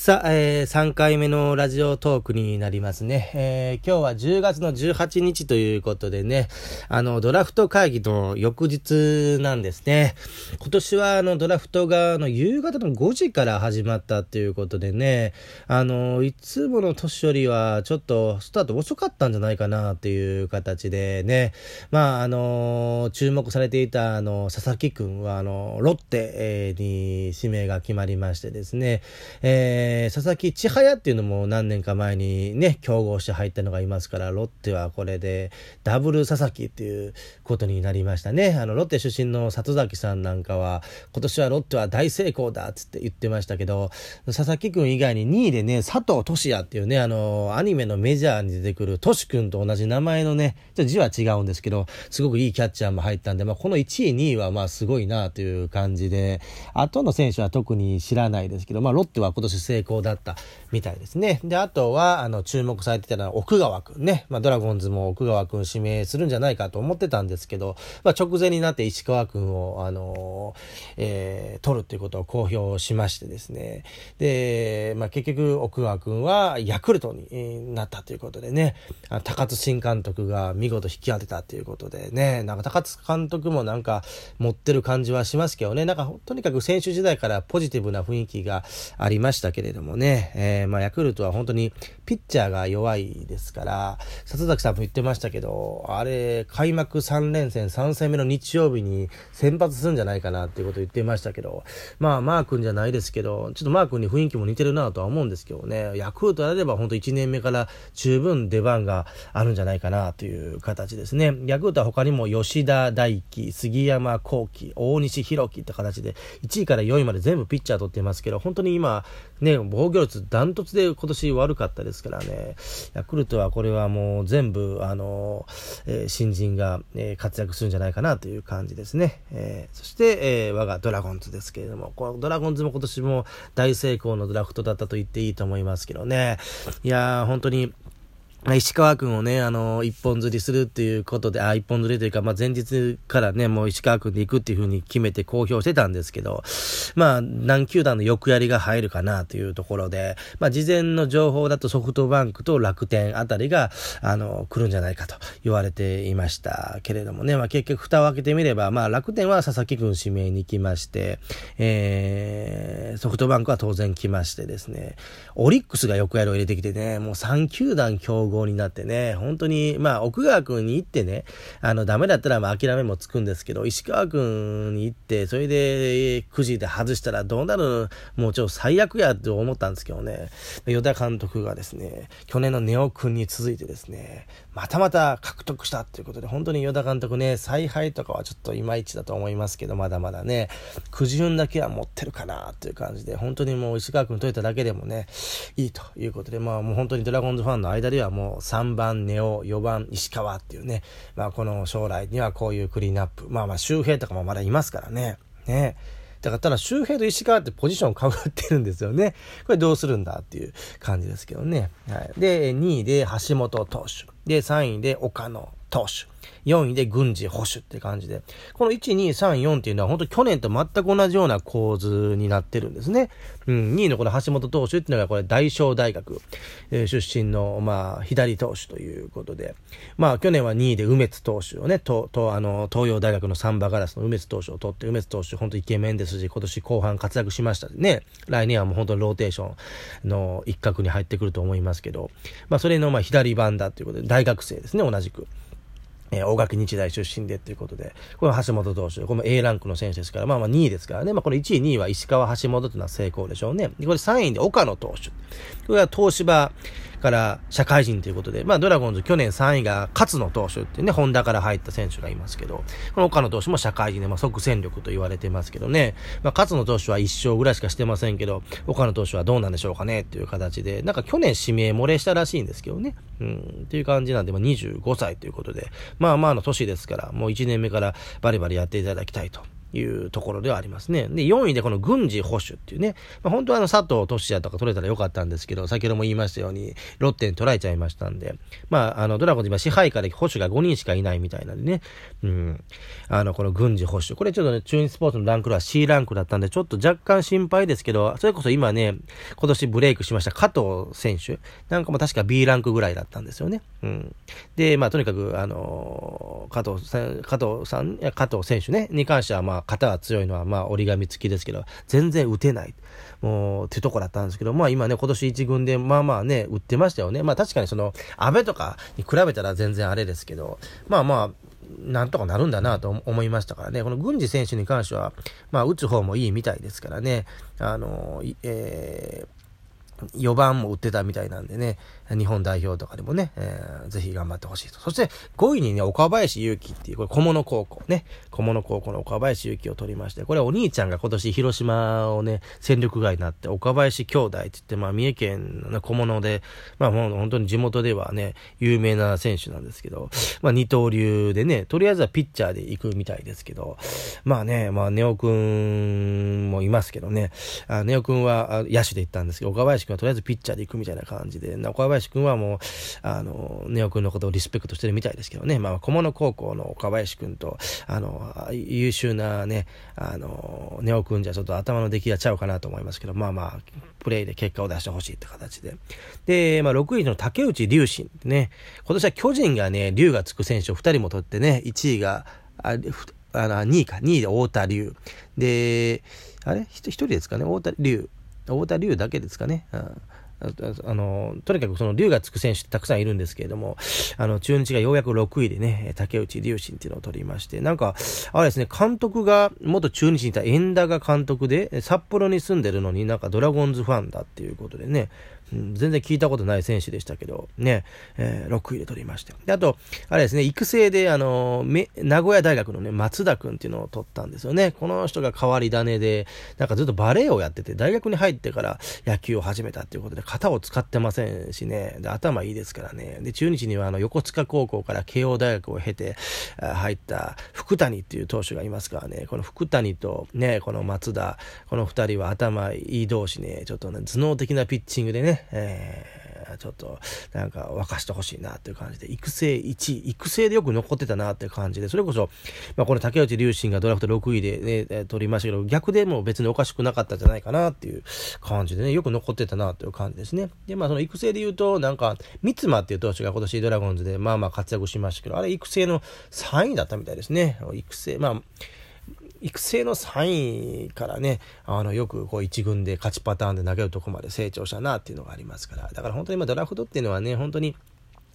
さあ、えー、3回目のラジオトークになりますね。えー、今日は10月の18日ということでね、あの、ドラフト会議の翌日なんですね。今年はあの、ドラフトがあの、夕方の5時から始まったっていうことでね、あの、いつもの年よりはちょっとスタート遅かったんじゃないかなっていう形でね、まあ、あの、注目されていたあの、佐々木くんはあの、ロッテ、に指名が決まりましてですね、えーえー、佐々木千早っていうのも何年か前にね、競合して入ったのがいますから、ロッテはこれでダブル佐々木っていうことになりましたね。あの、ロッテ出身の里崎さんなんかは、今年はロッテは大成功だっつって言ってましたけど、佐々木くん以外に2位でね、佐藤俊也っていうね、あの、アニメのメジャーに出てくる俊くんと同じ名前のね、ちょっと字は違うんですけど、すごくいいキャッチャーも入ったんで、まあ、この1位、2位はまあすごいなという感じで、後の選手は特に知らないですけど、まあ、ロッテは今年成功だったみたいですね。で、あとは、あの、注目されてたのは奥川くんね。まあ、ドラゴンズも奥川くん指名するんじゃないかと思ってたんですけど、まあ、直前になって石川くんを、あのえー、取るっていうことを公表しましてですね。で、まあ、結局、奥川くんはヤクルトになったということでね、高津新監督が見事引き当てたということでね、なんか高津監督もなんか持ってる感じはしますけどね、なんかとにかく選手時代からポジティブな雰囲気がありましたけどけれどもね、えー、まあ、ヤクルトは本当にピッチャーが弱いですから、里崎さんも言ってましたけど、あれ、開幕3連戦3戦目の日曜日に先発するんじゃないかなっていうことを言ってましたけど、まあ、マー君じゃないですけど、ちょっとマー君に雰囲気も似てるなとは思うんですけどね、ヤクルトであれば本当1年目から十分出番があるんじゃないかなという形ですね。ヤクルトは他にも吉田大輝、杉山幸輝、大西弘樹って形で、1位から4位まで全部ピッチャー取ってますけど、本当に今、ね、防御率ダントツで今年悪かったですからね、ヤクルトはこれはもう全部、あの、えー、新人が、えー、活躍するんじゃないかなという感じですね。えー、そして、え、我がドラゴンズですけれども、このドラゴンズも今年も大成功のドラフトだったと言っていいと思いますけどね。いやー、本当に、石川君をね、あの、一本釣りするっていうことで、あ、一本釣りというか、まあ、前日からね、もう石川君で行くっていうふうに決めて公表してたんですけど、まあ、何球団の欲やりが入るかなというところで、まあ、事前の情報だとソフトバンクと楽天あたりが、あの、来るんじゃないかと言われていましたけれどもね、まあ、結局蓋を開けてみれば、まあ、楽天は佐々木君指名に行きまして、えー、ソフトバンクは当然来ましてですね、オリックスが欲やりを入れてきてね、もう3球団競合になってね、本当に、まあ、奥川君に行ってね、あの、ダメだったら、まあ、諦めもつくんですけど、石川君に行って、それで、くじで外したらどうなる？もうちょっと最悪やって思ったんですけどね、与田監督がですね、去年のネオ君に続いてですね、またまた獲得したっていうことで、本当に与田監督ね、采配とかはちょっといまいちだと思いますけど、まだまだね、くじ運だけは持ってるかなっていう感じで、本当にもう石川君取れただけでもね、いいということで、まあもう本当にドラゴンズファンの間ではもうもう3番ネオ、4番石川っていうね、まあこの将来にはこういうクリーンアップ、まあまあ周平とかもまだいますからね、ね。だからただ周平と石川ってポジションをかぶってるんですよね。これどうするんだっていう感じですけどね。はい。で、2位で橋本投手。で、3位で岡野投手。4位で軍事保守って感じで。この1、2、3、4っていうのは本当去年と全く同じような構図になってるんですね。うん、2位のこの橋本投手っていうのがこれ大正大学、出身の、まあ、左投手ということで。まあ、去年は2位で梅津投手をね、と、と、あの、東洋大学のサンバガラスの梅津投手を取って、梅津投手本当イケメンですし、今年後半活躍しましたね。来年はもう本当にローテーションの一角に入ってくると思いますけど、まあ、それのまあ左番だということで、大学生ですね、同じく。えー、大垣日大出身でということで、これは橋本投手、これも A ランクの選手ですから、まあまあ2位ですからね、まあこれ1位、2位は石川、橋本というのは成功でしょうね。で、これ3位で岡野投手。これは東芝から社会人ということで、まあドラゴンズ去年3位が勝野投手っていうね、ホンダから入った選手がいますけど、この岡野投手も社会人で、まあ即戦力と言われてますけどね、まあ勝野投手は1勝ぐらいしかしてませんけど、岡野投手はどうなんでしょうかねっていう形で、なんか去年指名漏れしたらしいんですけどね、うん、っていう感じなんで、まあ25歳ということで、まあまあの年ですから、もう1年目からバリバリやっていただきたいと。いうところではありますね。で、4位でこの軍事保守っていうね、まあ、本当はあの佐藤俊也とか取れたらよかったんですけど、先ほども言いましたように、ロッテに取られちゃいましたんで、まあ、あの、ドラゴンズ今支配下で保守が5人しかいないみたいなんでね、うん、あの、この軍事保守。これちょっとね、中日スポーツのランクは C ランクだったんで、ちょっと若干心配ですけど、それこそ今ね、今年ブレイクしました加藤選手なんかも確か B ランクぐらいだったんですよね。うん。で、まあ、とにかく、あの、加藤さん、加藤さん、加藤選手ね、に関しては、まあ、肩が強いのは、まあ、折り紙付きですけど、全然打てない。もう、ってとこだったんですけど、まあ、今ね、今年1軍で、まあまあね、打ってましたよね。まあ、確かにその、安倍とかに比べたら全然あれですけど、まあまあ、なんとかなるんだなと思いましたからね、この郡司選手に関しては、まあ、打つ方もいいみたいですからね、あの、えー4番も打ってたみたいなんでね、日本代表とかでもね、えー、ぜひ頑張ってほしいと。そして5位にね、岡林祐希っていう、これ小物高校ね、小物高校の岡林祐希を取りまして、これお兄ちゃんが今年広島をね、戦力外になって、岡林兄弟って言って、まあ三重県の、小物で、まあもう本当に地元ではね、有名な選手なんですけど、まあ二刀流でね、とりあえずはピッチャーで行くみたいですけど、まあね、まあネオくんもいますけどね、あネオくんは野手で行ったんですけど、岡林君はとりあえずピッチャーで行くみたいな感じで、岡林林君はもう、あの、ネオ君のことをリスペクトしてるみたいですけどね、まあ、小物高校の岡林君と、あの、優秀なね、あの、ネオ君じゃちょっと頭の出来がちゃうかなと思いますけど、まあまあ、プレイで結果を出してほしいって形で。で、まあ、6位の竹内隆信ね、今年は巨人がね、竜がつく選手を2人も取ってね、1位が、ああの、2位か、2位で太田龍。で、あれ ?1 人ですかね？太田龍。太田龍だけですかね？うんあの、とにかくその竜がつく選手たくさんいるんですけれども、あの、中日がようやく6位でね、竹内隆信っていうのを取りまして、なんか、あれですね、監督が、元中日にいた円田が監督で、札幌に住んでるのになんかドラゴンズファンだっていうことでね、全然聞いたことない選手でしたけど、ね、えー、6位で取りまして。で、あと、あれですね、育成で、あの、名古屋大学のね、松田君っていうのを取ったんですよね。この人が変わり種で、なんかずっとバレエをやってて、大学に入ってから野球を始めたっていうことで、型を使ってませんしね、で、頭いいですからね。で、中日にはあの、横塚高校から慶応大学を経て、入った福谷っていう投手がいますからね、この福谷とね、この松田、この2人は頭いい同士ね、ちょっとね、頭脳的なピッチングでね、えー、ちょっと、なんか沸かしてほしいなっていう感じで、育成1位、育成でよく残ってたなっていう感じで、それこそ、まあ、この竹内隆信がドラフト6位でね、取りましたけど、逆でも別におかしくなかったんじゃないかなっていう感じでね、よく残ってたなっていう感じですね。で、まあ、その育成で言うと、なんか、三間っていう投手が今年ドラゴンズで、まあまあ活躍しましたけど、あれ育成の3位だったみたいですね。育成、まあ、育成の3位からね、あの、よくこう1軍で勝ちパターンで投げるとこまで成長したなっていうのがありますから、だから本当に今ドラフトっていうのはね、本当に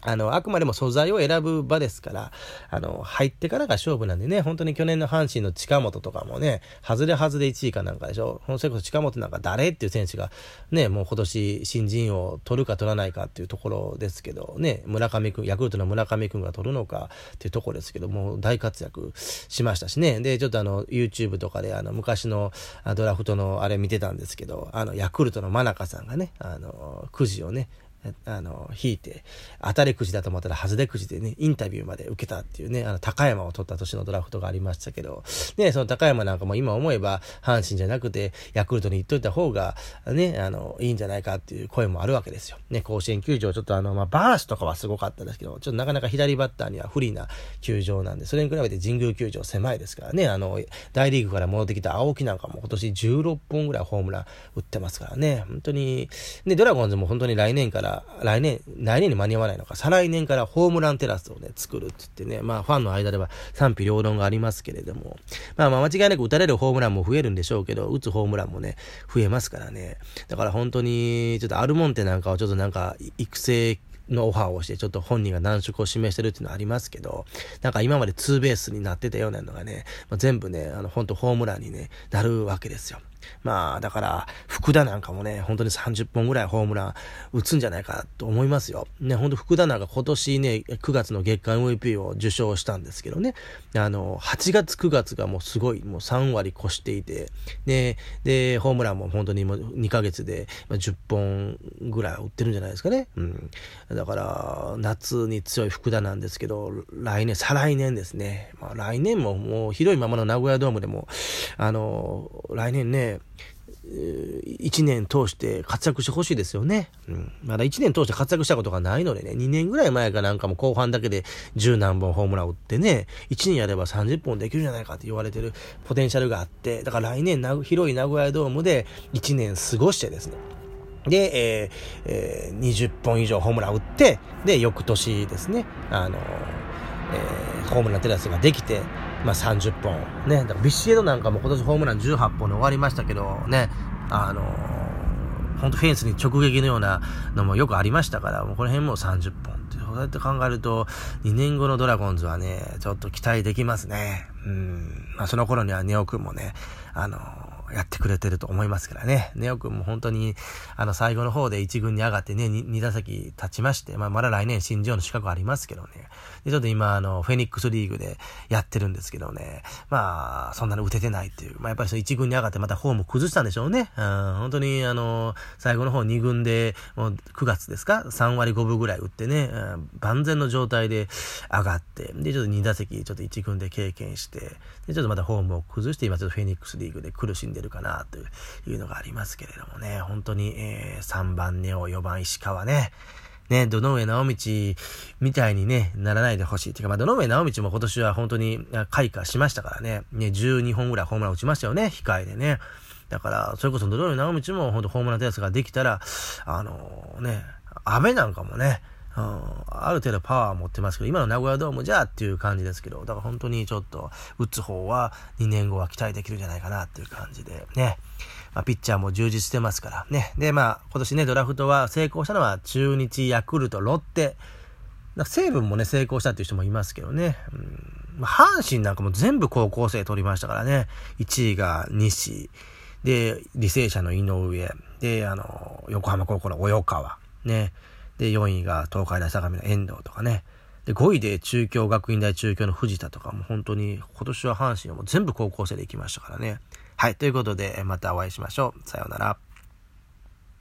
あの、あくまでも素材を選ぶ場ですから、あの、入ってからが勝負なんでね、本当に去年の阪神の近本とかもね、外れ外れ1位かなんかでしょ。それこそ近本なんか誰っていう選手が、ね、もう今年新人を取るか取らないかっていうところですけど、ね、村上君、ヤクルトの村上君が取るのかっていうところですけど、もう大活躍しましたしね。で、ちょっとあの、YouTube とかであの、昔のドラフトのあれ見てたんですけど、あの、ヤクルトの真中さんがね、あの、くじをね、あの、引いて、当たりくじだと思ったら外れくじでね、インタビューまで受けたっていうね、あの、高山を取った年のドラフトがありましたけど、ね、その高山なんかも今思えば、阪神じゃなくて、ヤクルトに行っといた方が、ね、あの、いいんじゃないかっていう声もあるわけですよ。ね、甲子園球場、ちょっとあの、まあ、バースとかはすごかったですけど、ちょっとなかなか左バッターには不利な球場なんで、それに比べて神宮球場狭いですからね、あの、大リーグから戻ってきた青木なんかも今年16本ぐらいホームラン打ってますからね、本当に、ね、ドラゴンズも本当に来年から、来年、来年に間に合わないのか、再来年からホームランテラスをね、作るって言ってね、まあファンの間では賛否両論がありますけれども、まあまあ間違いなく打たれるホームランも増えるんでしょうけど、打つホームランもね、増えますからね。だから本当に、ちょっとアルモンテなんかをちょっとなんか、育成のオファーをして、ちょっと本人が難色を示してるっていうのはありますけど、なんか今までツーベースになってたようなのがね、まあ、全部ね、あの、本当ホームランにね、なるわけですよ。まあ、だから、福田なんかもね、本当に30本ぐらいホームラン打つんじゃないかと思いますよ。ね、本当福田なんか今年ね、9月の月間 MVP を受賞したんですけどね、あの、8月9月がもうすごい、もう3割越していて、で、で、ホームランも本当にもう2ヶ月で10本ぐらい打ってるんじゃないですかね。うん。だから、夏に強い福田なんですけど、来年、再来年ですね。まあ来年ももう広いままの名古屋ドームでも、あの、来年ね、1年通して活躍してほしいですよね。うん。まだ1年通して活躍したことがないのでね、2年ぐらい前かなんかも後半だけで10何本ホームラン打ってね、1年やれば30本できるんじゃないかって言われてるポテンシャルがあって、だから来年広い名古屋ドームで1年過ごしてですね、で、えーえー、20本以上ホームラン打って、で、翌年ですね、あのえー、ホームランテラスができて、まあ、30本。ね。だからビシエドなんかも今年ホームラン18本で終わりましたけど、ね。あのー、本当フェンスに直撃のようなのもよくありましたから、もうこの辺も30本って、そうやって考えると、2年後のドラゴンズはね、ちょっと期待できますね。うん。まあ、その頃にはネオ君もね、あのーやってくれてると思いますからね。ネオ君も本当に、あの、最後の方で1軍に上がってね、2, 2打席立ちまして、まあ、まだ来年新庄の資格ありますけどね。で、ちょっと今、あの、フェニックスリーグでやってるんですけどね。まあ、そんなに打ててないっていう。まあ、やっぱりその1軍に上がってまたフォーム崩したんでしょうね。うん、本当に、あの、最後の方2軍で、もう9月ですか ?3 割5分ぐらい打ってね、うん、万全の状態で上がって、で、ちょっと2打席、ちょっと1軍で経験して、で、ちょっとまたフォームを崩して、今ちょっとフェニックスリーグで苦しんででるかなというのがありますけれどもね、本当に、えー、3番ネオ、4番石川ね、ね、どの上直道みたいにね、ならないでほしい。ていうか、まあ、どの上直道も今年は本当に開花しましたからね、ね、12本ぐらいホームラン打ちましたよね、控えでね。だから、それこそどの上直道も本当ホームランテスができたら、あのー、ね、雨なんかもね、うん、ある程度パワー持ってますけど、今の名古屋ドームじゃっていう感じですけど、だから本当にちょっと、打つ方は2年後は期待できるんじゃないかなっていう感じで、ね。まあ、ピッチャーも充実してますからね。で、まあ、今年ね、ドラフトは成功したのは中日、ヤクルト、ロッテ、西武もね、成功したっていう人もいますけどね。うん、阪神なんかも全部高校生取りましたからね。1位が西、で、履正社の井上、で、あの、横浜高校の及川、ね。で、4位が東海大相模の遠藤とかね。で、5位で中京学院大中京の藤田とかも本当に今年は阪神はもう全部高校生で行きましたからね。はい。ということで、またお会いしましょう。さようなら。